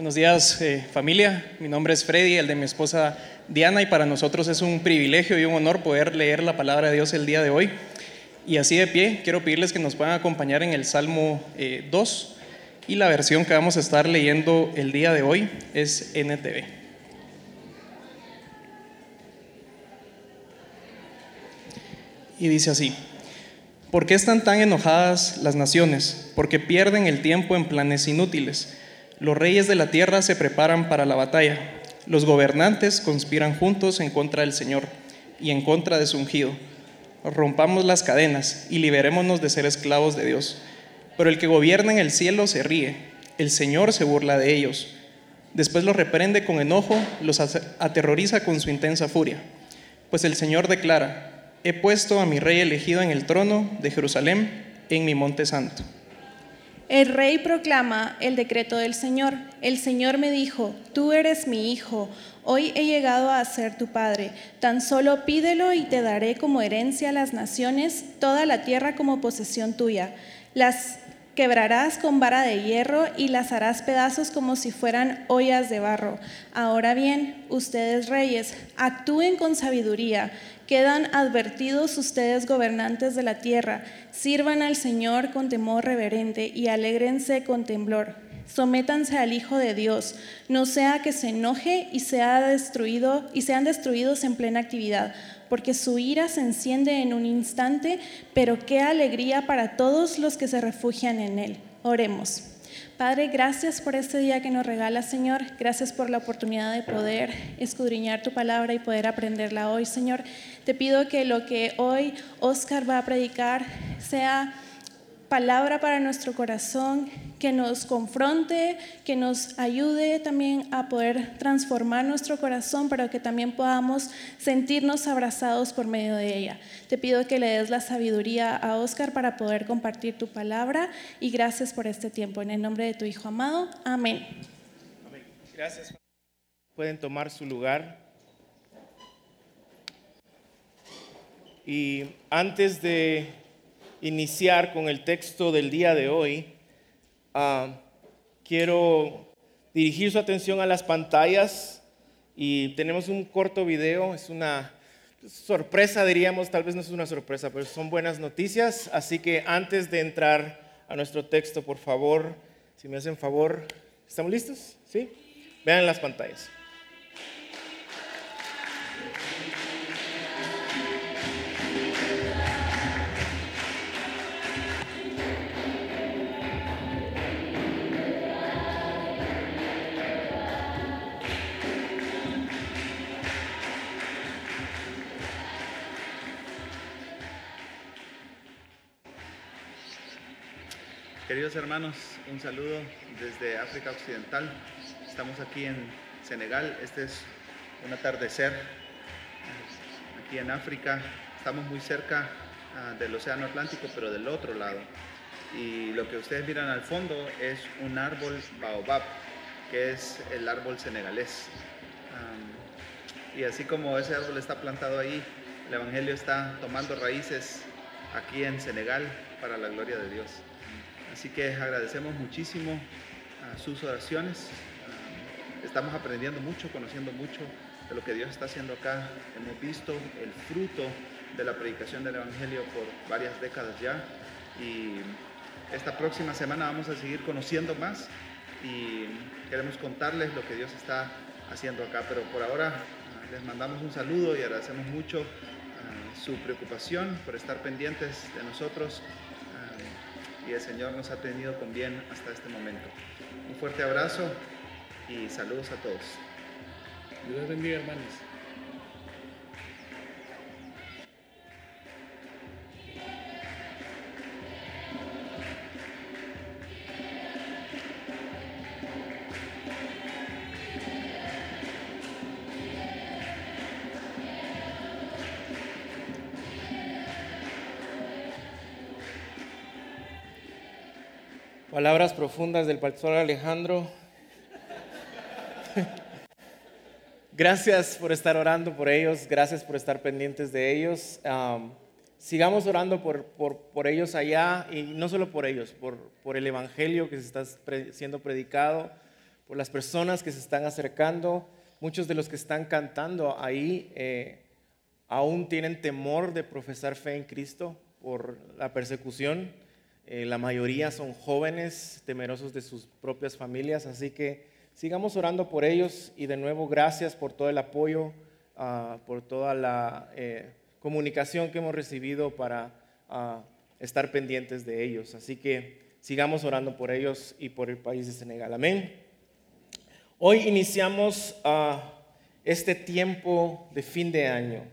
Buenos días eh, familia, mi nombre es Freddy, el de mi esposa Diana y para nosotros es un privilegio y un honor poder leer la palabra de Dios el día de hoy. Y así de pie, quiero pedirles que nos puedan acompañar en el Salmo 2 eh, y la versión que vamos a estar leyendo el día de hoy es NTV. Y dice así, ¿por qué están tan enojadas las naciones? Porque pierden el tiempo en planes inútiles. Los reyes de la tierra se preparan para la batalla. Los gobernantes conspiran juntos en contra del Señor y en contra de su ungido. Rompamos las cadenas y liberémonos de ser esclavos de Dios. Pero el que gobierna en el cielo se ríe, el Señor se burla de ellos. Después los reprende con enojo, los aterroriza con su intensa furia. Pues el Señor declara, he puesto a mi rey elegido en el trono de Jerusalén, en mi monte santo. El rey proclama el decreto del Señor. El Señor me dijo, tú eres mi hijo, hoy he llegado a ser tu padre. Tan solo pídelo y te daré como herencia a las naciones, toda la tierra como posesión tuya. Las quebrarás con vara de hierro y las harás pedazos como si fueran ollas de barro. Ahora bien, ustedes reyes, actúen con sabiduría Quedan advertidos ustedes gobernantes de la tierra, sirvan al Señor con temor reverente y alégrense con temblor. Sométanse al Hijo de Dios, no sea que se enoje y sea destruido y sean destruidos en plena actividad, porque su ira se enciende en un instante, pero qué alegría para todos los que se refugian en él. Oremos. Padre, gracias por este día que nos regala, Señor. Gracias por la oportunidad de poder escudriñar tu palabra y poder aprenderla hoy, Señor. Te pido que lo que hoy Oscar va a predicar sea palabra para nuestro corazón, que nos confronte, que nos ayude también a poder transformar nuestro corazón, pero que también podamos sentirnos abrazados por medio de ella. Te pido que le des la sabiduría a Oscar para poder compartir tu palabra y gracias por este tiempo. En el nombre de tu Hijo amado, amén. Gracias. Pueden tomar su lugar. Y antes de iniciar con el texto del día de hoy, ah, quiero dirigir su atención a las pantallas y tenemos un corto video, es una sorpresa diríamos, tal vez no es una sorpresa, pero son buenas noticias, así que antes de entrar a nuestro texto, por favor, si me hacen favor, ¿estamos listos? ¿Sí? Vean las pantallas. Hermanos, un saludo desde África Occidental. Estamos aquí en Senegal. Este es un atardecer aquí en África. Estamos muy cerca ah, del Océano Atlántico, pero del otro lado. Y lo que ustedes miran al fondo es un árbol baobab, que es el árbol senegalés. y así como ese árbol está plantado ahí, el Evangelio está tomando raíces aquí en Senegal para la gloria de Dios. Así que agradecemos muchísimo sus oraciones. Estamos aprendiendo mucho, conociendo mucho de lo que Dios está haciendo acá. Hemos visto el fruto de la predicación del Evangelio por varias décadas ya. Y esta próxima semana vamos a seguir conociendo más y queremos contarles lo que Dios está haciendo acá. Pero por ahora ah, les mandamos un saludo y agradecemos mucho ah, su preocupación por estar pendientes de nosotros y el Señor nos ha tenido con bien hasta este momento. Un fuerte abrazo y saludos a todos. Dios bendiga, hermanos. Palabras profundas del pastor Alejandro. Gracias por estar orando por ellos, gracias por estar pendientes de ellos. sigamos orando por, por, ellos allá y no solo por ellos, por, por el Evangelio que se está siendo predicado, por las personas que se están acercando. Muchos de los que están cantando ahí eh, aún tienen temor de profesar fe en Cristo por la persecución. Eh, la mayoría son jóvenes, temerosos de sus propias familias, así que sigamos orando por ellos y de nuevo gracias por todo el apoyo, ah, por toda la eh, comunicación que hemos recibido para ah, estar pendientes de ellos. Así que sigamos orando por ellos y por el país de Senegal. Amén. Hoy iniciamos ah, este tiempo de fin de año,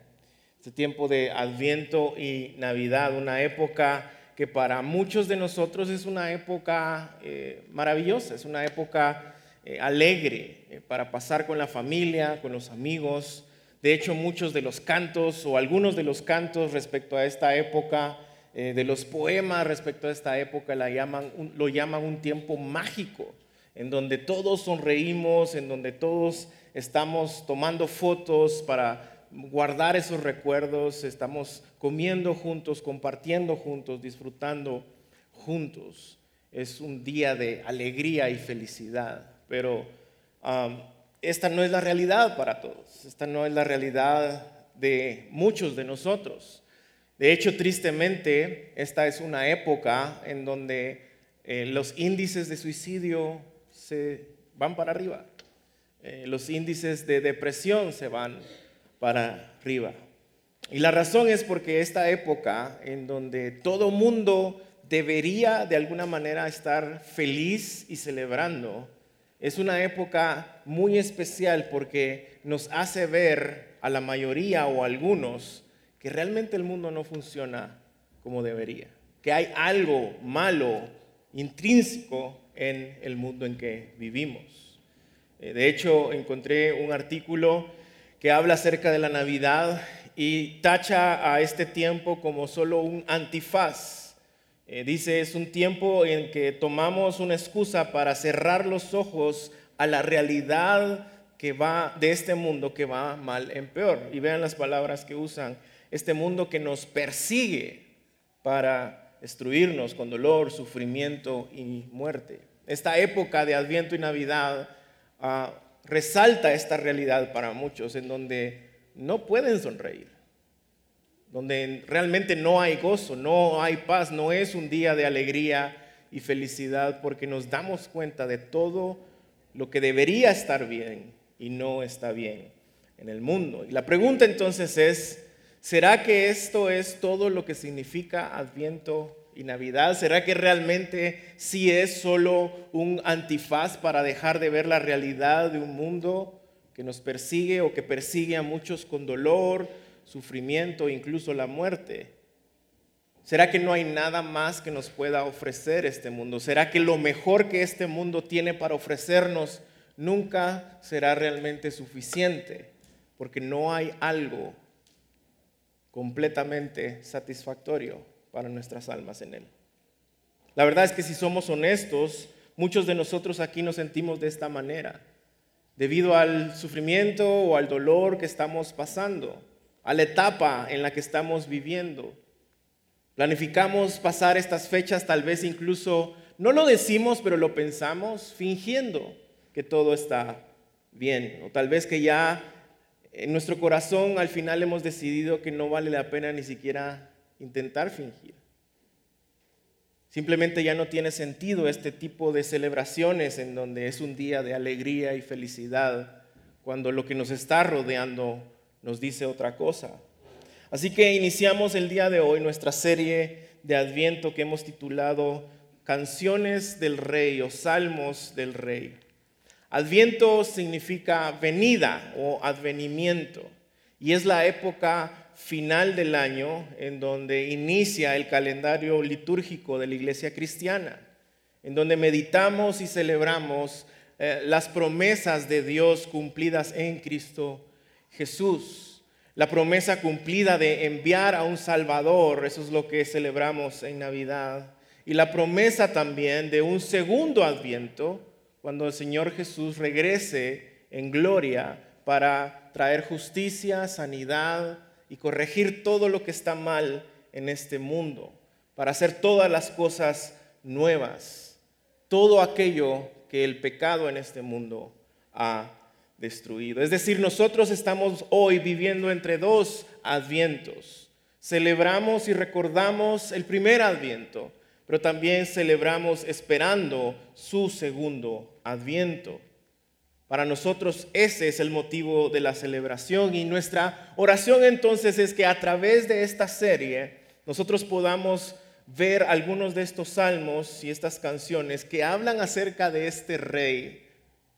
este tiempo de Adviento y Navidad, una época que para muchos de nosotros es una época eh, maravillosa, es una época eh, alegre eh, para pasar con la familia, con los amigos. De hecho, muchos de los cantos o algunos de los cantos respecto a esta época, de los poemas respecto a esta época, la llaman, lo llaman un tiempo mágico, en donde todos sonreímos, en donde todos estamos tomando fotos para guardar esos recuerdos, estamos comiendo juntos, compartiendo juntos, disfrutando juntos. Es un día de alegría y felicidad, pero esta no es la realidad para todos, esta no es la realidad de muchos de nosotros. De hecho, tristemente, esta es una época en donde eh, los índices de suicidio se van para arriba, eh, los índices de depresión se van para arriba. Y la razón es porque esta época en donde todo mundo debería de alguna manera estar feliz y celebrando, es una época muy especial porque nos hace ver a la mayoría o a algunos que realmente el mundo no funciona como debería, que hay algo malo, intrínseco en el mundo en que vivimos. Eh, de hecho, encontré un artículo que habla acerca de la Navidad y tacha a este tiempo como solo un antifaz. Eh, dice, es un tiempo en que tomamos una excusa para cerrar los ojos a la realidad que va de este mundo que va mal en peor. Y vean las palabras que usan. Este mundo que nos persigue para destruirnos con dolor, sufrimiento y muerte. Esta época de Adviento y Navidad ah, resalta esta realidad para muchos en donde no pueden sonreír, donde realmente no hay gozo, no hay paz, no es un día de alegría y felicidad porque nos damos cuenta de todo lo que debería estar bien y no está bien en el mundo. Y la pregunta entonces es, ¿será que esto es todo lo que significa Adviento y Navidad? ¿Será que realmente sí es solo un antifaz para dejar de ver la realidad de un mundo que nos persigue o que persigue a muchos con dolor, sufrimiento, incluso la muerte? ¿Será que no hay nada más que nos pueda ofrecer este mundo? ¿Será que lo mejor que este mundo tiene para ofrecernos nunca será realmente suficiente? Porque no hay algo completamente satisfactorio para nuestras almas en Él. La verdad es que si somos honestos, muchos de nosotros aquí nos sentimos de esta manera, debido al sufrimiento o al dolor que estamos pasando, a la etapa en la que estamos viviendo. Planificamos pasar estas fechas tal vez incluso, no lo decimos, pero lo pensamos, fingiendo que todo está bien, o tal vez que ya en nuestro corazón al final hemos decidido que no vale la pena ni siquiera intentar fingir. Simplemente ya no tiene sentido este tipo de celebraciones en donde es un día de alegría y felicidad, cuando lo que nos está rodeando nos dice otra cosa. Así que iniciamos el día de hoy nuestra serie de Adviento que hemos titulado Canciones del Rey o Salmos del Rey. Adviento significa venida o advenimiento y es la época final del año en donde inicia el calendario litúrgico de la iglesia cristiana, en donde meditamos y celebramos eh, las promesas de Dios cumplidas en Cristo Jesús. La promesa cumplida de enviar a un Salvador, eso es lo que celebramos en Navidad. Y la promesa también de un segundo adviento, cuando el Señor Jesús regrese en gloria para traer justicia, sanidad, y corregir todo lo que está mal en este mundo, para hacer todas las cosas nuevas, todo aquello que el pecado en este mundo ha destruido. Es decir, nosotros estamos hoy viviendo entre dos advientos. Celebramos y recordamos el primer adviento, pero también celebramos esperando su segundo adviento. Para nosotros ese es el motivo de la celebración y nuestra oración entonces es que a través de esta serie nosotros podamos ver algunos de estos salmos y estas canciones que hablan acerca de este rey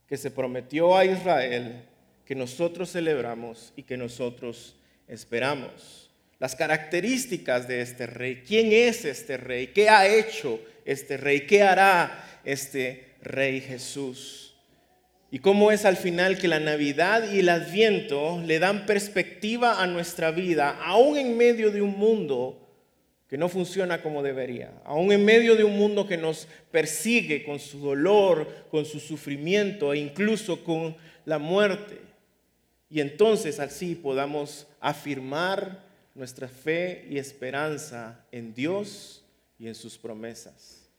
que se prometió a Israel, que nosotros celebramos y que nosotros esperamos. Las características de este rey, quién es este rey, qué ha hecho este rey, qué hará este rey Jesús. Y cómo es al final que la Navidad y el Adviento le dan perspectiva a nuestra vida, aún en medio de un mundo que no funciona como debería, aún en medio de un mundo que nos persigue con su dolor, con su sufrimiento e incluso con la muerte. Y entonces así podamos afirmar nuestra fe y esperanza en Dios y en sus promesas.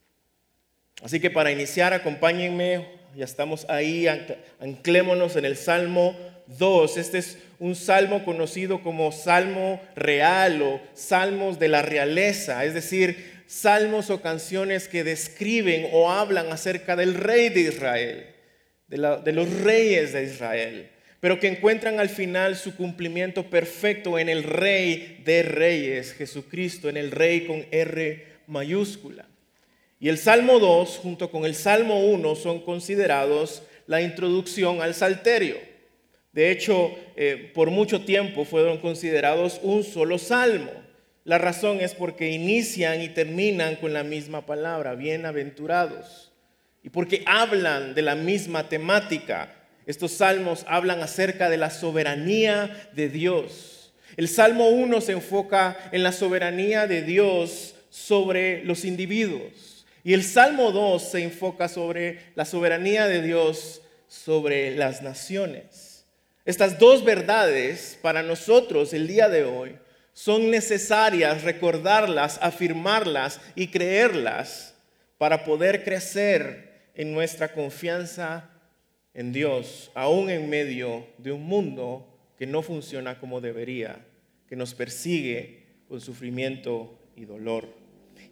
Así que para iniciar, acompáñenme ya estamos ahí, anclémonos en el Salmo 2. Este es un salmo conocido como Salmo Real o Salmos de la Realeza, es decir, salmos o canciones que describen o hablan acerca del rey de Israel, de, de los reyes de Israel, pero que encuentran al final su cumplimiento perfecto en el rey de reyes, Jesucristo, en el rey con R mayúscula. Y el Salmo 2 junto con el Salmo 1 son considerados la introducción al Salterio. De hecho, eh, por mucho tiempo fueron considerados un solo salmo. La razón es porque inician y terminan con la misma palabra, bienaventurados. Y porque hablan de la misma temática. Estos salmos hablan acerca de la soberanía de Dios. El Salmo 1 se enfoca en la soberanía de Dios sobre los individuos. Y el Salmo 2 se enfoca sobre la soberanía de Dios sobre las naciones. Estas dos verdades para nosotros el día de hoy son necesarias recordarlas, afirmarlas y creerlas para poder crecer en nuestra confianza en Dios, aún en medio de un mundo que no funciona como debería, que nos persigue con sufrimiento y dolor.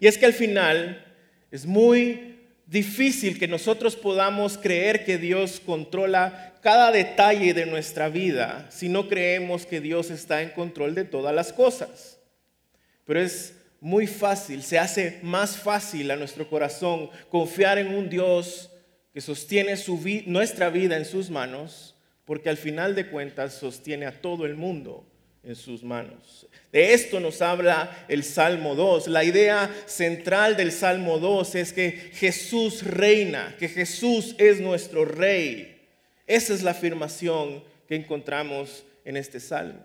Y es que al final es muy difícil que nosotros podamos creer que Dios controla cada detalle de nuestra vida si no creemos que Dios está en control de todas las cosas. Pero es muy fácil, se hace más fácil a nuestro corazón confiar en un Dios que sostiene nuestra vida en sus manos, porque al final de cuentas sostiene a todo el mundo en sus manos. De esto nos habla el Salmo 2. La idea central del Salmo 2 es que Jesús reina, que Jesús es nuestro rey. Esa es la afirmación que encontramos en este salmo.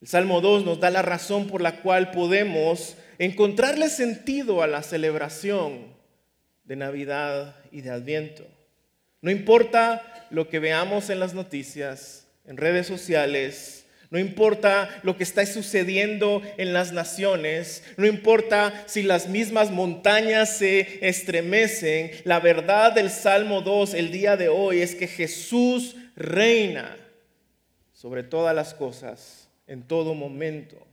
El Salmo 2 nos da la razón por la cual podemos encontrarle sentido a la celebración de Navidad y de Adviento. No importa lo que veamos en las noticias, en redes sociales, no importa lo que está sucediendo en las naciones, no importa si las mismas montañas se estremecen, la verdad del Salmo 2 el día de hoy es que Jesús reina sobre todas las cosas, en todo momento.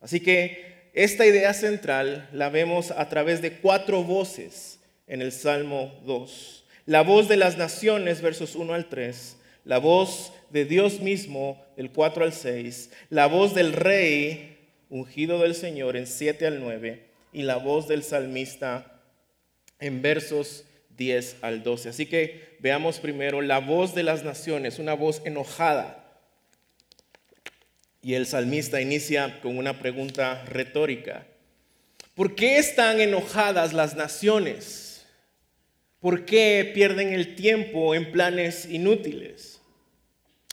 Así que esta idea central la vemos a través de cuatro voces en el Salmo 2. La voz de las naciones, versos 1 al 3 la voz de Dios mismo del 4 al 6, la voz del rey ungido del Señor en 7 al 9 y la voz del salmista en versos 10 al 12. Así que veamos primero la voz de las naciones, una voz enojada. Y el salmista inicia con una pregunta retórica. ¿Por qué están enojadas las naciones? ¿Por qué pierden el tiempo en planes inútiles?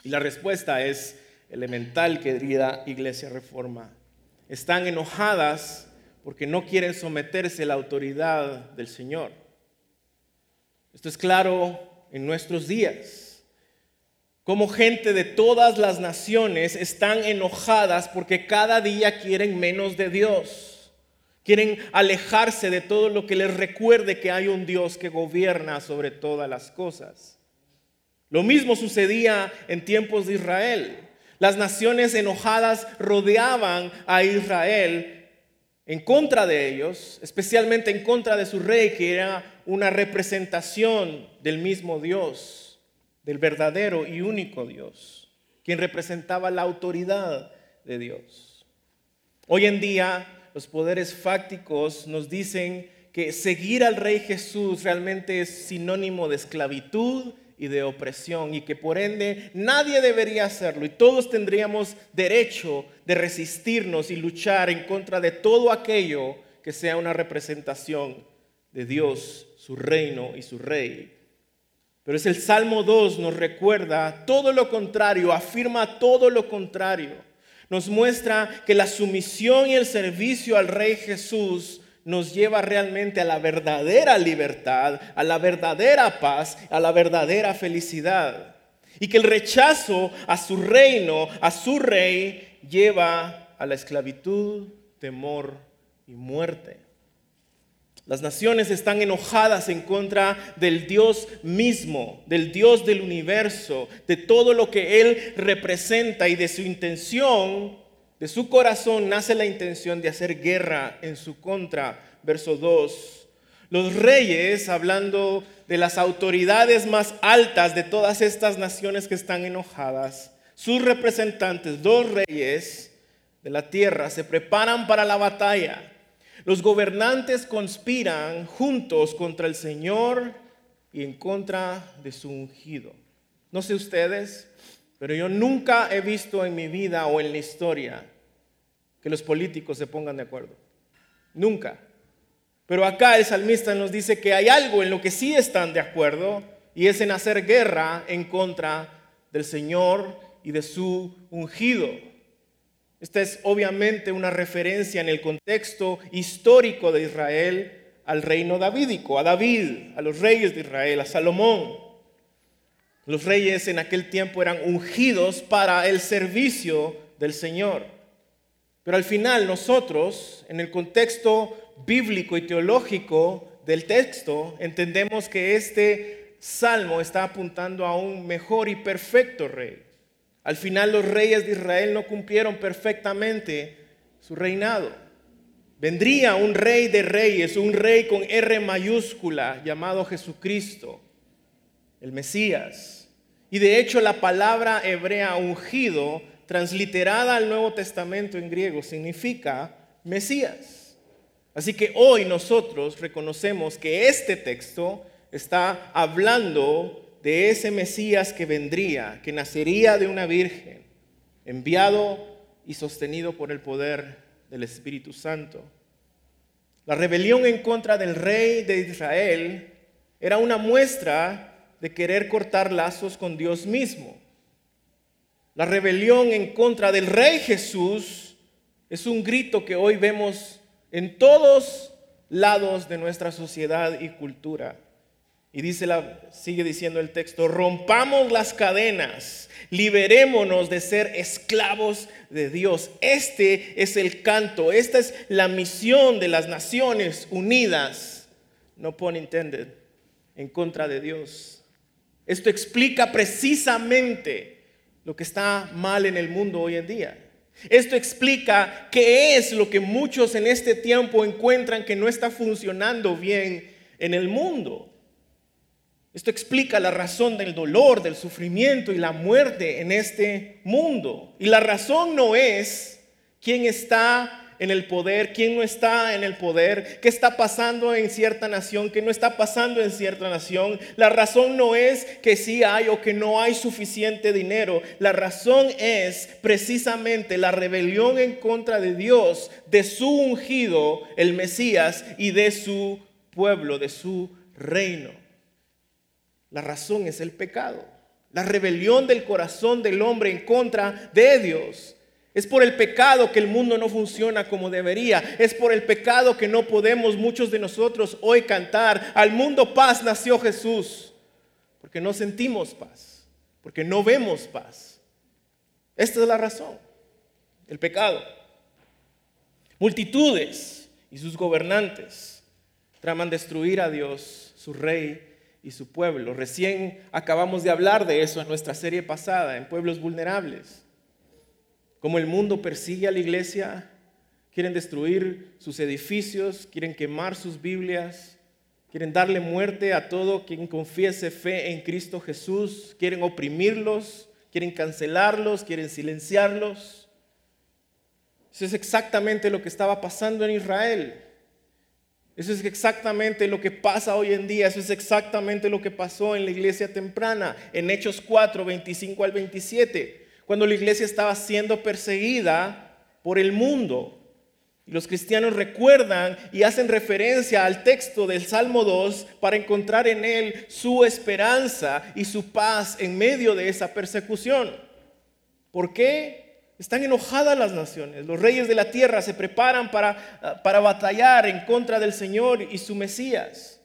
Y la respuesta es elemental, querida Iglesia Reforma. Están enojadas porque no quieren someterse a la autoridad del Señor. Esto es claro en nuestros días. Como gente de todas las naciones están enojadas porque cada día quieren menos de Dios. Quieren alejarse de todo lo que les recuerde que hay un Dios que gobierna sobre todas las cosas. Lo mismo sucedía en tiempos de Israel. Las naciones enojadas rodeaban a Israel en contra de ellos, especialmente en contra de su rey, que era una representación del mismo Dios, del verdadero y único Dios, quien representaba la autoridad de Dios. Hoy en día los poderes fácticos nos dicen que seguir al Rey Jesús realmente es sinónimo de esclavitud y de opresión y que por ende nadie debería hacerlo y todos tendríamos derecho de resistirnos y luchar en contra de todo aquello que sea una representación de Dios, su reino y su rey. Pero es el Salmo 2 nos recuerda todo lo contrario, afirma todo lo contrario nos muestra que la sumisión y el servicio al Rey Jesús nos lleva realmente a la verdadera libertad, a la verdadera paz, a la verdadera felicidad. Y que el rechazo a su reino, a su rey, lleva a la esclavitud, temor y muerte. Las naciones están enojadas en contra del Dios mismo, del Dios del universo, de todo lo que Él representa y de su intención, de su corazón nace la intención de hacer guerra en su contra. Verso 2. Los reyes, hablando de las autoridades más altas de todas estas naciones que están enojadas, sus representantes, dos reyes de la tierra, se preparan para la batalla los gobernantes conspiran juntos contra el Señor y en contra de su ungido. No sé ustedes, pero yo nunca he visto en mi vida o en la historia que los políticos se pongan de acuerdo. Nunca. Pero acá el salmista nos dice que hay algo en lo que sí están de acuerdo y es en hacer guerra en contra del Señor y de su ungido. Esta es obviamente una referencia en el contexto histórico de Israel al reino davídico, a David, a los reyes de Israel, a Salomón. Los reyes en aquel tiempo eran ungidos para el servicio del Señor. Pero al final nosotros, en el contexto bíblico y teológico del texto, entendemos que este salmo está apuntando a un mejor y perfecto rey. Al final los reyes de Israel no cumplieron perfectamente su reinado. Vendría un rey de reyes, un rey con R mayúscula llamado Jesucristo, el Mesías. Y de hecho la palabra hebrea ungido, transliterada al Nuevo Testamento en griego, significa Mesías. Así que hoy nosotros reconocemos que este texto está hablando de ese Mesías que vendría, que nacería de una virgen, enviado y sostenido por el poder del Espíritu Santo. La rebelión en contra del rey de Israel era una muestra de querer cortar lazos con Dios mismo. La rebelión en contra del rey Jesús es un grito que hoy vemos en todos lados de nuestra sociedad y cultura. Y dice la, sigue diciendo el texto, rompamos las cadenas, liberémonos de ser esclavos de Dios. Este es el canto, esta es la misión de las naciones unidas, no pone intended, en contra de Dios. Esto explica precisamente lo que está mal en el mundo hoy en día. Esto explica qué es lo que muchos en este tiempo encuentran que no está funcionando bien en el mundo. Esto explica la razón del dolor, del sufrimiento y la muerte en este mundo. Y la razón no es quién está en el poder, quién no está en el poder, qué está pasando en cierta nación, qué no está pasando en cierta nación. La razón no es que sí hay o que no hay suficiente dinero. La razón es precisamente la rebelión en contra de Dios, de su ungido, el Mesías, y de su pueblo, de su reino. La razón es el pecado, la rebelión del corazón del hombre en contra de Dios. Es por el pecado que el mundo no funciona como debería. Es por el pecado que no podemos muchos de nosotros hoy cantar. Al mundo paz nació Jesús. Porque no sentimos paz. Porque no vemos paz. Esta es la razón. El pecado. Multitudes y sus gobernantes traman destruir a Dios, su rey y su pueblo. Recién acabamos de hablar de eso en nuestra serie pasada, en Pueblos Vulnerables. Como el mundo persigue a la iglesia, quieren destruir sus edificios, quieren quemar sus Biblias, quieren darle muerte a todo quien confiese fe en Cristo Jesús, quieren oprimirlos, quieren cancelarlos, quieren silenciarlos. Eso es exactamente lo que estaba pasando en Israel. Eso es exactamente lo que pasa hoy en día, eso es exactamente lo que pasó en la iglesia temprana, en Hechos 4, 25 al 27, cuando la iglesia estaba siendo perseguida por el mundo. Los cristianos recuerdan y hacen referencia al texto del Salmo 2 para encontrar en él su esperanza y su paz en medio de esa persecución. ¿Por qué? Están enojadas las naciones. Los reyes de la tierra se preparan para, para batallar en contra del Señor y su Mesías.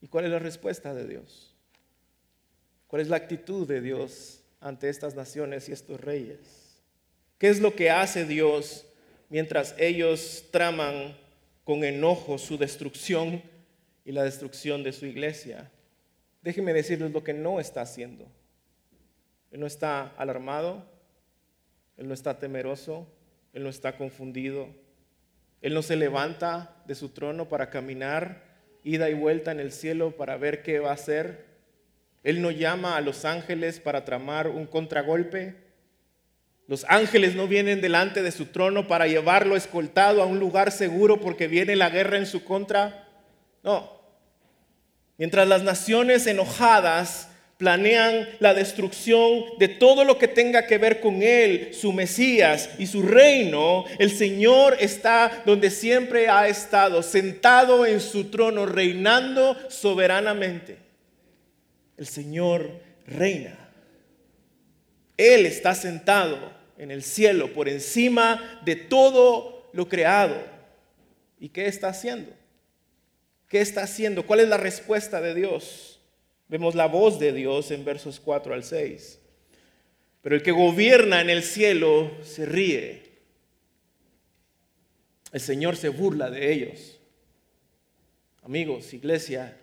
¿Y cuál es la respuesta de Dios? ¿Cuál es la actitud de Dios ante estas naciones y estos reyes? ¿Qué es lo que hace Dios mientras ellos traman con enojo su destrucción y la destrucción de su iglesia? Déjenme decirles lo que no está haciendo. Él no está alarmado, él no está temeroso, Él no está confundido. Él no se levanta de su trono para caminar ida y vuelta en el cielo para ver qué va a hacer. Él no llama a los ángeles para tramar un contragolpe. Los ángeles no vienen delante de su trono para llevarlo escoltado a un lugar seguro porque viene la guerra en su contra. No. Mientras las naciones enojadas planean la destrucción de todo lo que tenga que ver con Él, su Mesías y su reino, el Señor está donde siempre ha estado, sentado en su trono, reinando soberanamente. El Señor reina. Él está sentado en el cielo, por encima de todo lo creado. ¿Y qué está haciendo? ¿Qué está haciendo? ¿Cuál es la respuesta de Dios? Vemos la voz de Dios en versos 4 al 6. Pero el que gobierna en el cielo se ríe. El Señor se burla de ellos. Amigos, iglesia,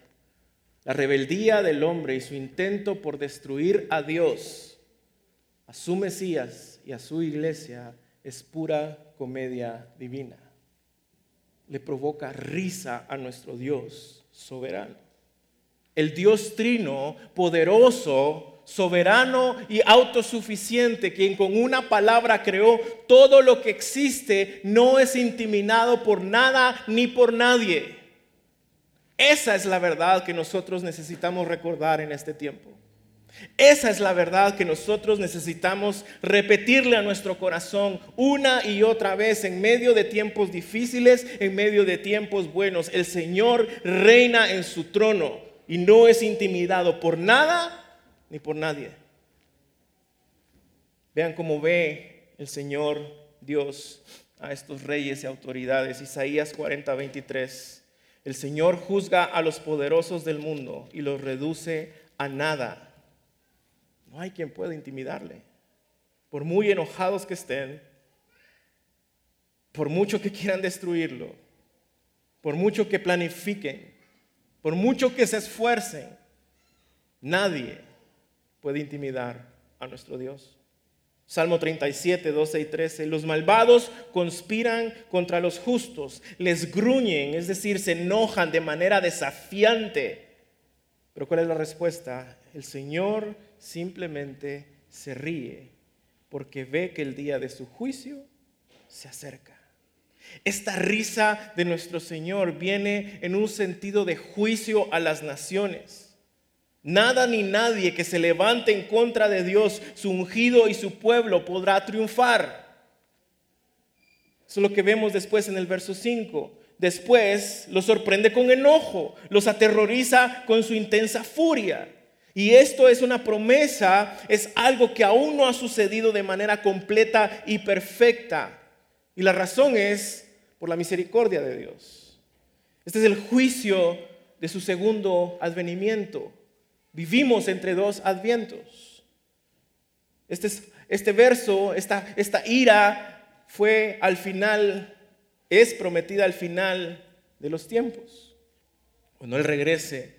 la rebeldía del hombre y su intento por destruir a Dios, a su Mesías y a su iglesia es pura comedia divina. Le provoca risa a nuestro Dios soberano el Dios trino, poderoso, soberano y autosuficiente, quien con una palabra creó todo lo que existe, no es intimidado por nada ni por nadie. Esa es la verdad que nosotros necesitamos recordar en este tiempo. Esa es la verdad que nosotros necesitamos repetirle a nuestro corazón una y otra vez en medio de tiempos difíciles, en medio de tiempos buenos. El Señor reina en su trono y no es intimidado por nada ni por nadie. Vean cómo ve el Señor Dios a estos reyes y autoridades. Isaías 40, 23. El Señor juzga a los poderosos del mundo y los reduce a nada. No hay quien pueda intimidarle. Por muy enojados que estén, por mucho que quieran destruirlo, por mucho que planifiquen, por mucho que se esfuercen, nadie puede intimidar a nuestro Dios. Salmo 37, 12 y 13. Los malvados conspiran contra los justos, les gruñen, es decir, se enojan de manera desafiante. Pero ¿cuál es la respuesta? El Señor simplemente se ríe porque ve que el día de su juicio se acerca. Esta risa de nuestro Señor viene en un sentido de juicio a las naciones. Nada ni nadie que se levante en contra de Dios, su ungido y su pueblo podrá triunfar. Eso es lo que vemos después en el verso 5. Después los sorprende con enojo, los aterroriza con su intensa furia. Y esto es una promesa, es algo que aún no ha sucedido de manera completa y perfecta. Y la razón es por la misericordia de Dios. Este es el juicio de su segundo advenimiento. Vivimos entre dos advientos. Este, este verso, esta, esta ira fue al final es prometida al final de los tiempos. Cuando Él regrese,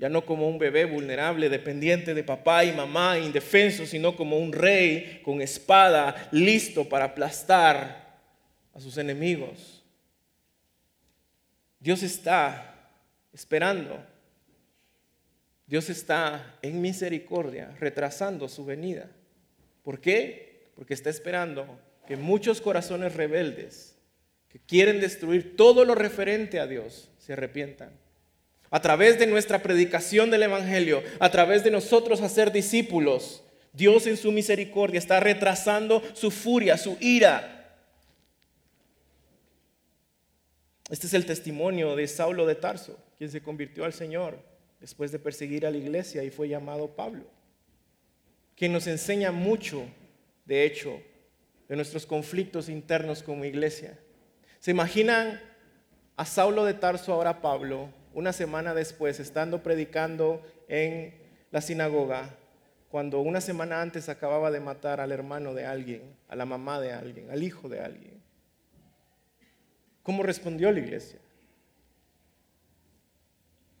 ya no como un bebé vulnerable, dependiente de papá y mamá, indefenso, sino como un rey con espada, listo para aplastar a sus enemigos. Dios está esperando. Dios está en misericordia, retrasando su venida. ¿Por qué? Porque está esperando que muchos corazones rebeldes que quieren destruir todo lo referente a Dios se arrepientan. A través de nuestra predicación del Evangelio, a través de nosotros hacer discípulos, Dios en su misericordia está retrasando su furia, su ira. Este es el testimonio de Saulo de Tarso, quien se convirtió al Señor después de perseguir a la iglesia y fue llamado Pablo, quien nos enseña mucho, de hecho, de nuestros conflictos internos como iglesia. ¿Se imaginan a Saulo de Tarso, ahora Pablo, una semana después, estando predicando en la sinagoga, cuando una semana antes acababa de matar al hermano de alguien, a la mamá de alguien, al hijo de alguien? ¿Cómo respondió la iglesia?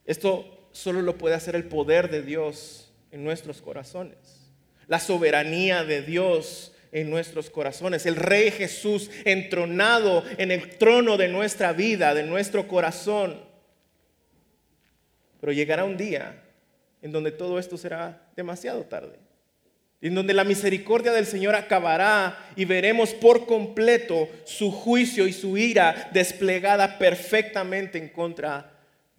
Esto solo lo puede hacer el poder de Dios en nuestros corazones, la soberanía de Dios en nuestros corazones. El Rey Jesús entronado en el trono de nuestra vida, de nuestro corazón. Pero llegará un día en donde todo esto será demasiado tarde. En donde la misericordia del Señor acabará y veremos por completo su juicio y su ira desplegada perfectamente en contra de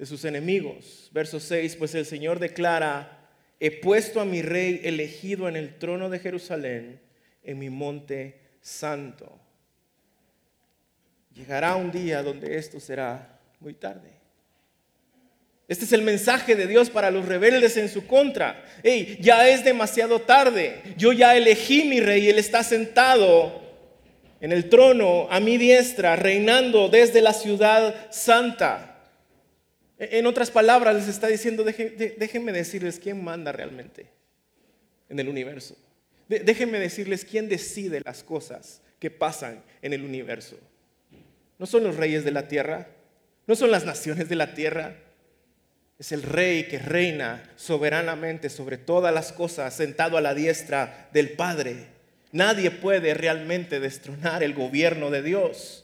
sus enemigos. Verso 6, pues el Señor declara, he puesto a mi rey elegido en el trono de Jerusalén en mi monte santo. Llegará un día donde esto será muy tarde. Este es el mensaje de Dios para los rebeldes en su contra. Hey, ya es demasiado tarde. Yo ya elegí mi rey él está sentado en el trono a mi diestra, reinando desde la ciudad santa. En otras palabras, les está diciendo, déjenme decirles quién manda realmente en el universo. Déjenme decirles quién decide las cosas que pasan en el universo. No son los reyes de la tierra, no son las naciones de la tierra. Es el rey que reina soberanamente sobre todas las cosas, sentado a la diestra del Padre. Nadie puede realmente destronar el gobierno de Dios.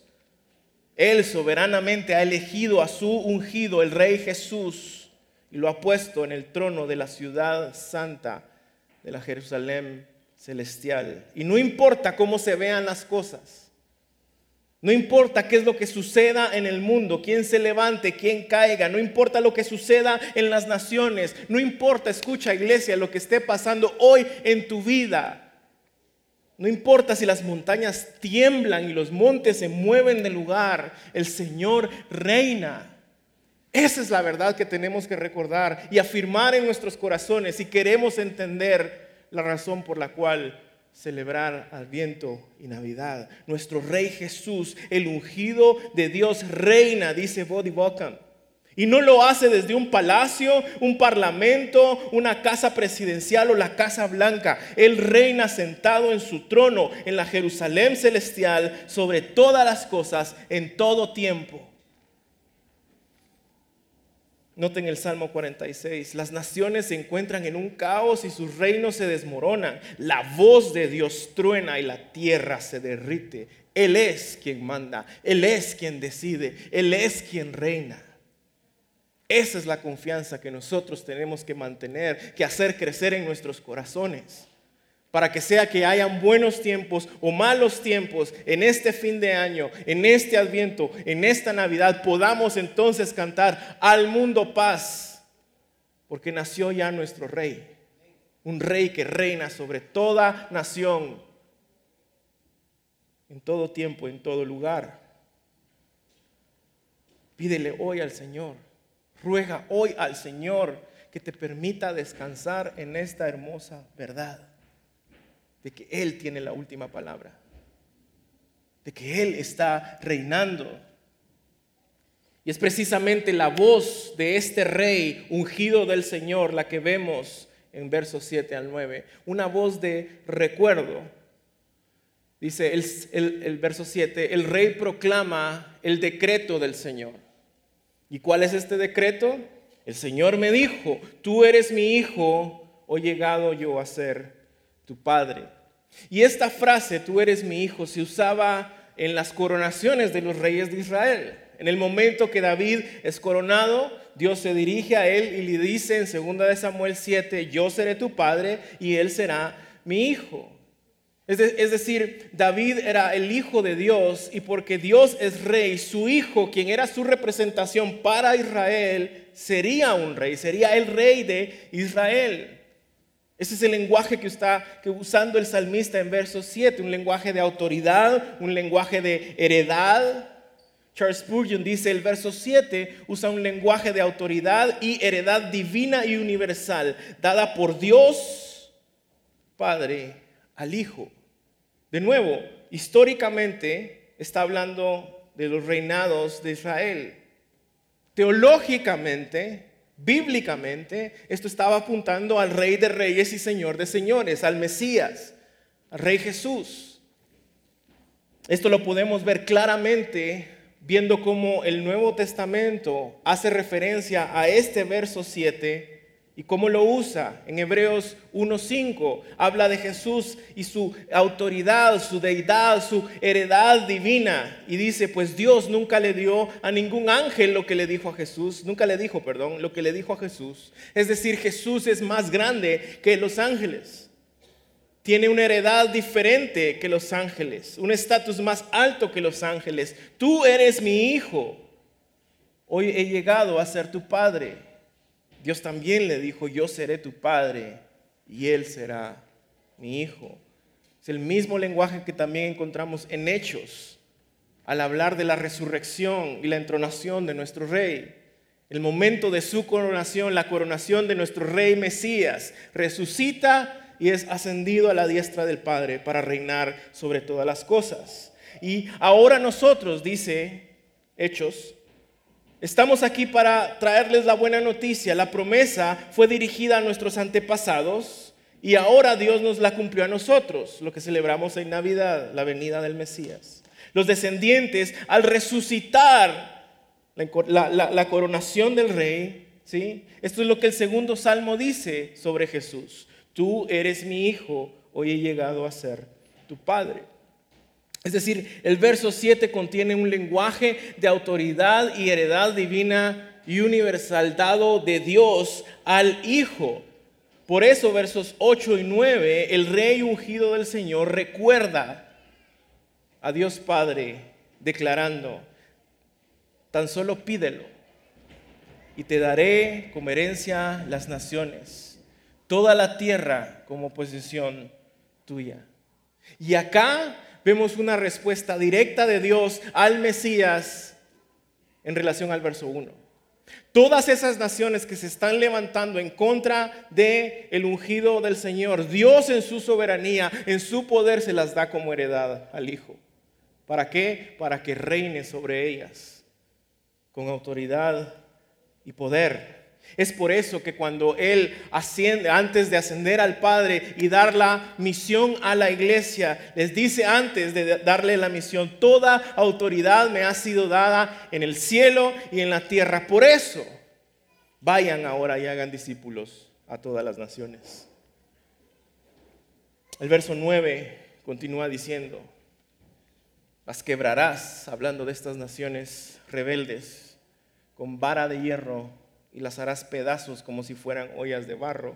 Él soberanamente ha elegido a su ungido, el rey Jesús, y lo ha puesto en el trono de la ciudad santa de la Jerusalén celestial. Y no importa cómo se vean las cosas. No importa qué es lo que suceda en el mundo, quién se levante, quién caiga, no importa lo que suceda en las naciones, no importa, escucha iglesia, lo que esté pasando hoy en tu vida. No importa si las montañas tiemblan y los montes se mueven de lugar, el Señor reina. Esa es la verdad que tenemos que recordar y afirmar en nuestros corazones si queremos entender la razón por la cual celebrar Adviento y Navidad. Nuestro Rey Jesús, el ungido de Dios, reina, dice Body Bockham. Y no lo hace desde un palacio, un parlamento, una casa presidencial o la casa blanca. Él reina sentado en su trono en la Jerusalén celestial sobre todas las cosas en todo tiempo. Noten el Salmo 46, las naciones se encuentran en un caos y sus reinos se desmoronan. La voz de Dios truena y la tierra se derrite. Él es quien manda, Él es quien decide, Él es quien reina. Esa es la confianza que nosotros tenemos que mantener, que hacer crecer en nuestros corazones para que sea que hayan buenos tiempos o malos tiempos en este fin de año, en este adviento, en esta Navidad, podamos entonces cantar al mundo paz, porque nació ya nuestro rey, un rey que reina sobre toda nación, en todo tiempo, en todo lugar. Pídele hoy al Señor, ruega hoy al Señor que te permita descansar en esta hermosa verdad de que Él tiene la última palabra, de que Él está reinando. Y es precisamente la voz de este rey ungido del Señor la que vemos en versos 7 al 9, una voz de recuerdo. Dice el, verso 7, el rey proclama el decreto del Señor. ¿Y cuál es este decreto? El Señor me dijo, tú eres mi hijo, hoy llegado yo a ser tu padre. Y esta frase, tú eres mi hijo, se usaba en las coronaciones de los reyes de Israel. En el momento que David es coronado, Dios se dirige a él y le dice en 2 de Samuel 7, yo seré tu padre y él será mi hijo. Es, de- es decir, David era el hijo de Dios y porque Dios es rey, su hijo, quien era su representación para Israel, sería un rey, sería el rey de Israel. Ese es el lenguaje que está usando el salmista en verso 7, un lenguaje de autoridad, un lenguaje de heredad. Charles Spurgeon dice el verso 7 usa un lenguaje de autoridad y heredad divina y universal, dada por Dios Padre al Hijo. De nuevo, históricamente está hablando de los reinados de Israel. Teológicamente, bíblicamente, esto estaba apuntando al Rey de Reyes y Señor de Señores, al Mesías, al Rey Jesús. Esto lo podemos ver claramente viendo cómo el Nuevo Testamento hace referencia a este verso 7 y cómo lo usa. En Hebreos 1.5 habla de Jesús y su autoridad, su deidad, su heredad divina. Y dice, pues Dios nunca le dio a ningún ángel lo que le dijo a Jesús, nunca le dijo, perdón, lo que le dijo a Jesús. Es decir, Jesús es más grande que los ángeles tiene una heredad diferente que los ángeles, un estatus más alto que los ángeles. Tú eres mi hijo. Hoy he llegado a ser tu padre. Dios también le dijo, yo seré tu padre y él será mi hijo. Es el mismo lenguaje que también encontramos en Hechos al hablar de la resurrección y la entronación de nuestro rey. El momento de su coronación, la coronación de nuestro rey Mesías, resucita y es ascendido a la diestra del Padre para reinar sobre todas las cosas. Y ahora nosotros, dice Hechos, estamos aquí para traerles la buena noticia. La promesa fue dirigida a nuestros antepasados y ahora Dios nos la cumplió a nosotros, lo que celebramos en Navidad, la venida del Mesías. Los descendientes, al resucitar la, la- coronación del rey, ¿sí? Esto es lo que el segundo salmo dice sobre Jesús. Tú eres mi hijo, hoy he llegado a ser tu padre. Es decir, el verso 7 contiene un lenguaje de autoridad y heredad divina y universal dado de Dios al Hijo. Por eso versos 8 y 9, el rey ungido del Señor recuerda a Dios Padre declarando, tan solo pídelo y te daré como herencia las naciones, toda la tierra como posesión tuya. Y acá vemos una respuesta directa de Dios al Mesías en relación al verso 1. Todas esas naciones que se están levantando en contra de el ungido del Señor, Dios en su soberanía, en su poder se las da como heredad al Hijo. ¿Para qué? Para que reine sobre ellas con autoridad y poder. Es por eso que cuando Él asciende, antes de ascender al Padre y dar la misión a la iglesia, les dice antes de darle la misión, toda autoridad me ha sido dada en el cielo y en la tierra. Por eso, vayan ahora y hagan discípulos a todas las naciones. El verso 9 continúa diciendo, las quebrarás, hablando de estas naciones rebeldes, con vara de hierro y las harás pedazos como si fueran ollas de barro.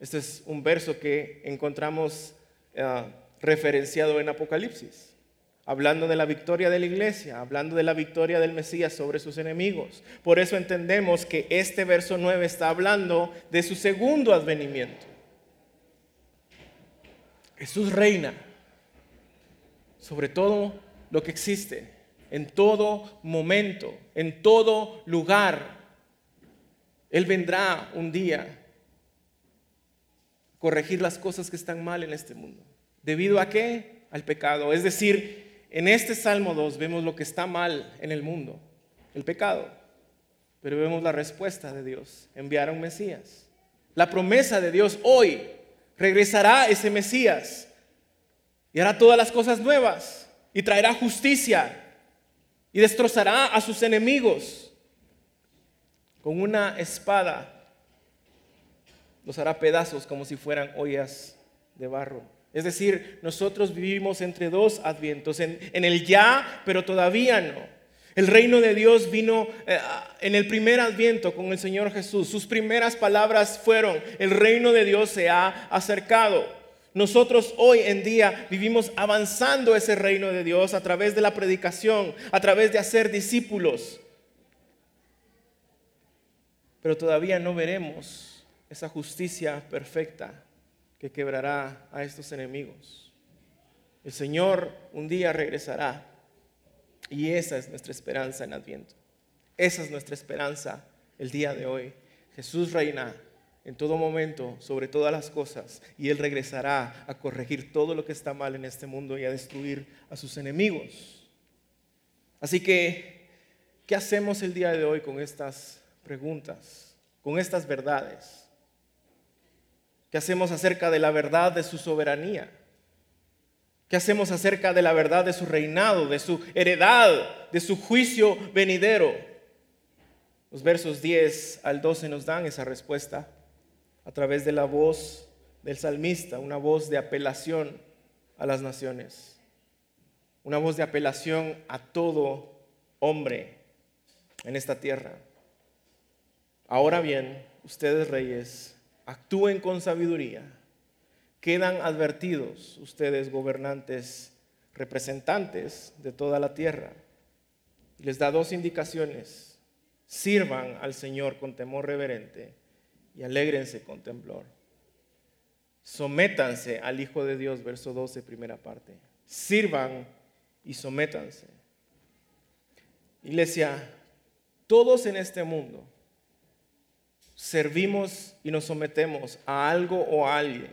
Este es un verso que encontramos eh, referenciado en Apocalipsis, hablando de la victoria de la iglesia, hablando de la victoria del Mesías sobre sus enemigos. Por eso entendemos que este verso 9 está hablando de su segundo advenimiento. Jesús reina sobre todo lo que existe, en todo momento, en todo lugar. Él vendrá un día a corregir las cosas que están mal en este mundo. ¿Debido a qué? Al pecado. Es decir, en este Salmo 2 vemos lo que está mal en el mundo, el pecado. Pero vemos la respuesta de Dios, enviar a un Mesías. La promesa de Dios hoy, regresará ese Mesías y hará todas las cosas nuevas y traerá justicia y destrozará a sus enemigos con una espada. Los hará pedazos como si fueran ollas de barro. Es decir, nosotros vivimos entre dos advientos, en, el ya, pero todavía no. El reino de Dios vino eh, en el primer adviento con el Señor Jesús. Sus primeras palabras fueron, el reino de Dios se ha acercado. Nosotros hoy en día vivimos avanzando ese reino de Dios a través de la predicación, a través de hacer discípulos. Pero todavía no veremos esa justicia perfecta que quebrará a estos enemigos. El Señor un día regresará y esa es nuestra esperanza en Adviento. Esa es nuestra esperanza el día de hoy. Jesús reina en todo momento sobre todas las cosas y Él regresará a corregir todo lo que está mal en este mundo y a destruir a sus enemigos. Así que, ¿qué hacemos el día de hoy con estas preguntas, con estas verdades? ¿Qué hacemos acerca de la verdad de su soberanía? ¿Qué hacemos acerca de la verdad de su reinado, de su heredad, de su juicio venidero? Los versos 10 al 12 nos dan esa respuesta a través de la voz del salmista, una voz de apelación a las naciones, una voz de apelación a todo hombre en esta tierra. Ahora bien, ustedes reyes, actúen con sabiduría. Quedan advertidos ustedes, gobernantes, representantes de toda la tierra. Les da dos indicaciones. Sirvan al Señor con temor reverente y alégrense con temblor. Sométanse al Hijo de Dios, verso 12, primera parte. Sirvan y sométanse. Iglesia, todos en este mundo servimos y nos sometemos a algo o a alguien.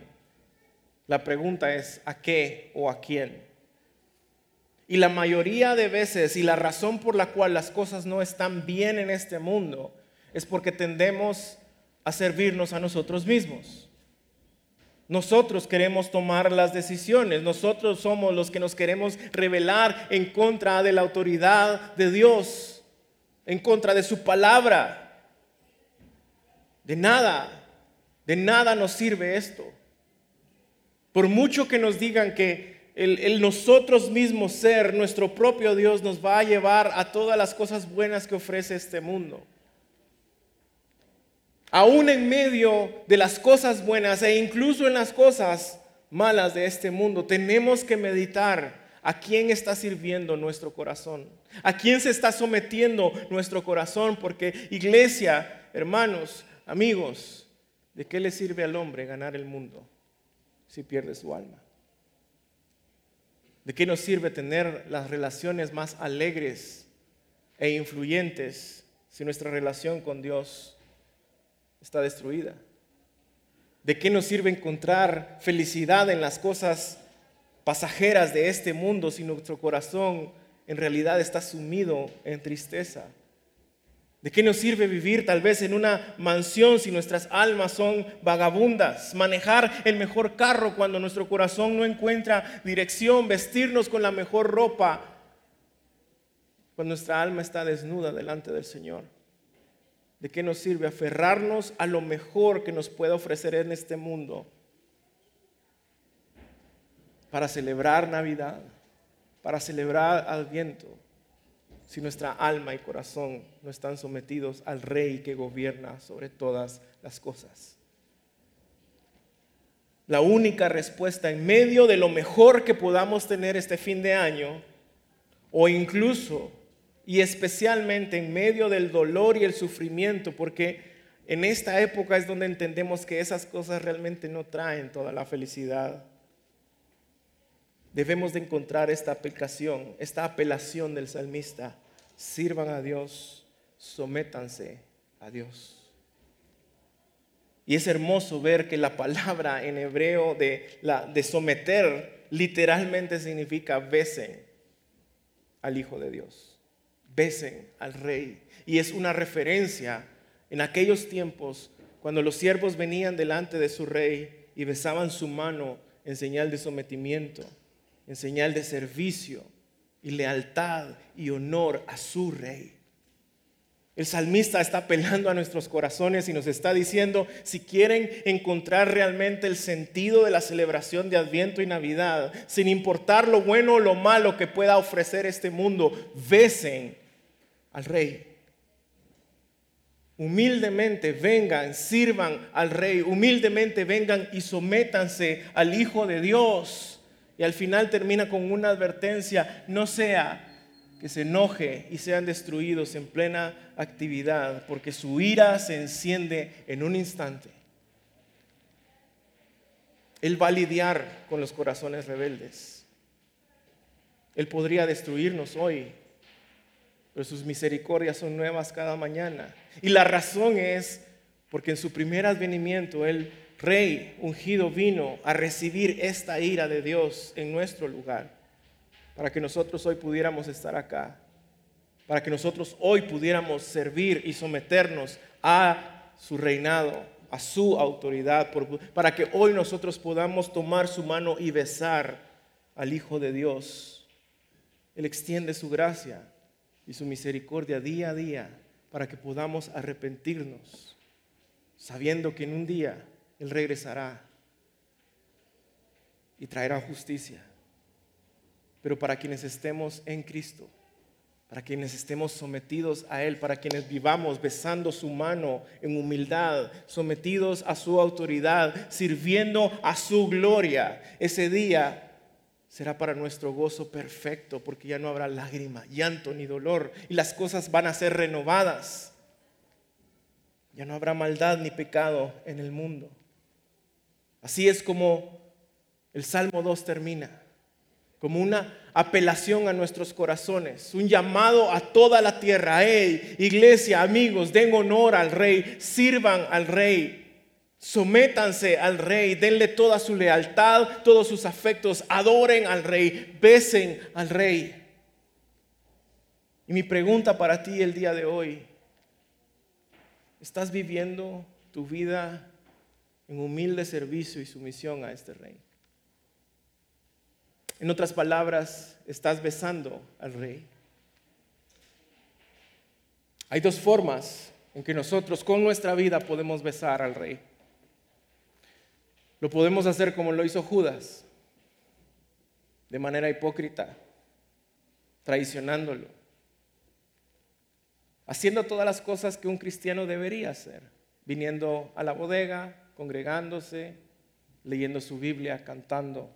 La pregunta es, ¿a qué o a quién? Y la mayoría de veces, y la razón por la cual las cosas no están bien en este mundo, es porque tendemos a servirnos a nosotros mismos. Nosotros queremos tomar las decisiones, nosotros somos los que nos queremos rebelar en contra de la autoridad de Dios, en contra de su palabra. De nada, de nada nos sirve esto. Por mucho que nos digan que el, nosotros mismos ser nuestro propio Dios nos va a llevar a todas las cosas buenas que ofrece este mundo. Aún en medio de las cosas buenas e incluso en las cosas malas de este mundo, tenemos que meditar a quién está sirviendo nuestro corazón, a quién se está sometiendo nuestro corazón, porque iglesia, hermanos, Amigos, ¿de qué le sirve al hombre ganar el mundo si pierde su alma? ¿De qué nos sirve tener las relaciones más alegres e influyentes si nuestra relación con Dios está destruida? ¿De qué nos sirve encontrar felicidad en las cosas pasajeras de este mundo si nuestro corazón en realidad está sumido en tristeza? ¿De qué nos sirve vivir tal vez en una mansión si nuestras almas son vagabundas? Manejar el mejor carro cuando nuestro corazón no encuentra dirección, vestirnos con la mejor ropa cuando nuestra alma está desnuda delante del Señor. ¿De qué nos sirve aferrarnos a lo mejor que nos pueda ofrecer en este mundo para celebrar Navidad, para celebrar Adviento? si nuestra alma y corazón no están sometidos al Rey que gobierna sobre todas las cosas. La única respuesta en medio de lo mejor que podamos tener este fin de año, o incluso y especialmente en medio del dolor y el sufrimiento, porque en esta época es donde entendemos que esas cosas realmente no traen toda la felicidad. Debemos de encontrar esta aplicación, esta apelación del salmista. Sirvan a Dios, sométanse a Dios. Y es hermoso ver que la palabra en hebreo de, de someter literalmente significa besen al Hijo de Dios, besen al Rey. Y es una referencia en aquellos tiempos cuando los siervos venían delante de su Rey y besaban su mano en señal de sometimiento en señal de servicio y lealtad y honor a su rey. El salmista está apelando a nuestros corazones y nos está diciendo, si quieren encontrar realmente el sentido de la celebración de Adviento y Navidad, sin importar lo bueno o lo malo que pueda ofrecer este mundo, besen al rey. Humildemente vengan, sirvan al rey, humildemente vengan y sométanse al Hijo de Dios. Y al final termina con una advertencia, no sea que se enoje y sean destruidos en plena actividad, porque su ira se enciende en un instante. Él va a lidiar con los corazones rebeldes. Él podría destruirnos hoy, pero sus misericordias son nuevas cada mañana. Y la razón es porque en su primer advenimiento el rey ungido vino a recibir esta ira de Dios en nuestro lugar para que nosotros hoy pudiéramos estar acá, para que nosotros hoy pudiéramos servir y someternos a su reinado, a su autoridad, para que hoy nosotros podamos tomar su mano y besar al Hijo de Dios. Él extiende su gracia y su misericordia día a día para que podamos arrepentirnos, sabiendo que en un día Él regresará y traerá justicia. Pero para quienes estemos en Cristo, para quienes estemos sometidos a Él, para quienes vivamos besando su mano en humildad, sometidos a su autoridad, sirviendo a su gloria, ese día será para nuestro gozo perfecto, porque ya no habrá lágrima, llanto ni dolor, y las cosas van a ser renovadas. Ya no habrá maldad ni pecado en el mundo. Así es como el Salmo 2 termina como una apelación a nuestros corazones, un llamado a toda la tierra. Hey, iglesia, amigos, den honor al rey, sirvan al rey, sométanse al rey, denle toda su lealtad, todos sus afectos, adoren al rey, besen al rey. Y mi pregunta para ti el día de hoy, ¿estás viviendo tu vida en humilde servicio y sumisión a este rey? En otras palabras, estás besando al rey. Hay dos formas en que nosotros con nuestra vida podemos besar al rey. Lo podemos hacer como lo hizo Judas, de manera hipócrita, traicionándolo, haciendo todas las cosas que un cristiano debería hacer, viniendo a la bodega, congregándose, leyendo su Biblia, cantando,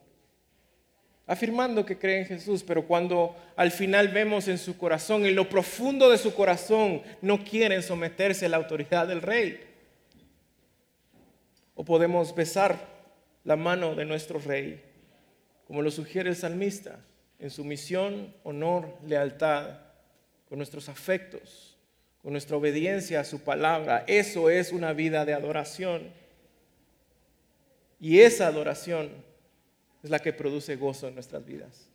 afirmando que cree en Jesús, pero cuando al final vemos en su corazón, en lo profundo de su corazón, no quieren someterse a la autoridad del rey. O podemos besar la mano de nuestro rey, como lo sugiere el salmista, en sumisión, honor, lealtad, con nuestros afectos, con nuestra obediencia a su palabra. Eso es una vida de adoración. Y esa adoración es la que produce gozo en nuestras vidas.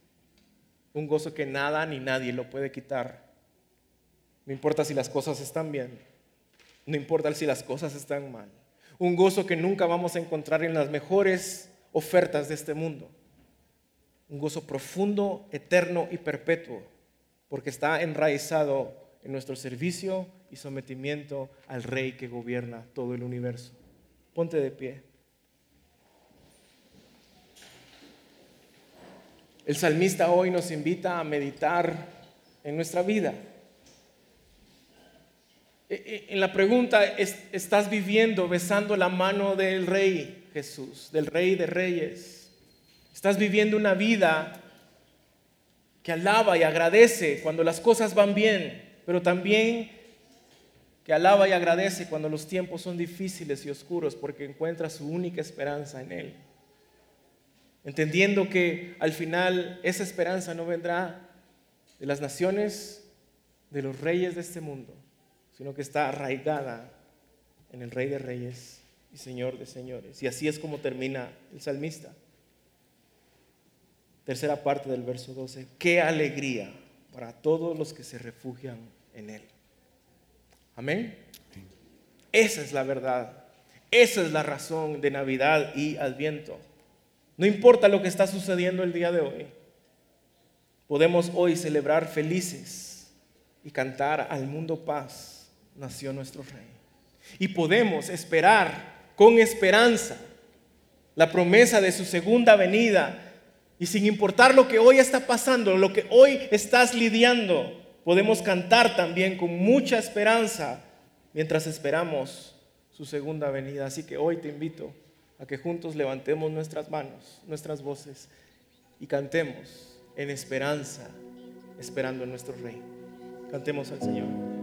Un gozo que nada ni nadie lo puede quitar. No importa si las cosas están bien, no importa si las cosas están mal. Un gozo que nunca vamos a encontrar en las mejores ofertas de este mundo. Un gozo profundo, eterno y perpetuo, porque está enraizado en nuestro servicio y sometimiento al Rey que gobierna todo el universo. Ponte de pie. El salmista hoy nos invita a meditar en nuestra vida. E, e, en la pregunta, ¿estás viviendo besando la mano del Rey Jesús, del Rey de Reyes? ¿Estás viviendo una vida que alaba y agradece cuando las cosas van bien, pero también que alaba y agradece cuando los tiempos son difíciles y oscuros porque encuentra su única esperanza en Él? entendiendo que al final esa esperanza no vendrá de las naciones, de los reyes de este mundo, sino que está arraigada en el Rey de Reyes y Señor de Señores. Y así es como termina el salmista. Tercera parte del verso 12. Qué alegría para todos los que se refugian en Él. Amén. Esa es la verdad. Esa es la razón de Navidad y Adviento. No importa lo que está sucediendo el día de hoy. podemos hoy celebrar felices y cantar al mundo paz, nació nuestro Rey. Y podemos esperar con esperanza la promesa de su segunda venida. Y sin importar lo que hoy está pasando, lo que hoy estás lidiando, podemos cantar también con mucha esperanza mientras esperamos su segunda venida. Así que hoy te invito a que juntos levantemos nuestras manos, nuestras voces y cantemos en esperanza, esperando en nuestro Rey. Cantemos al Señor.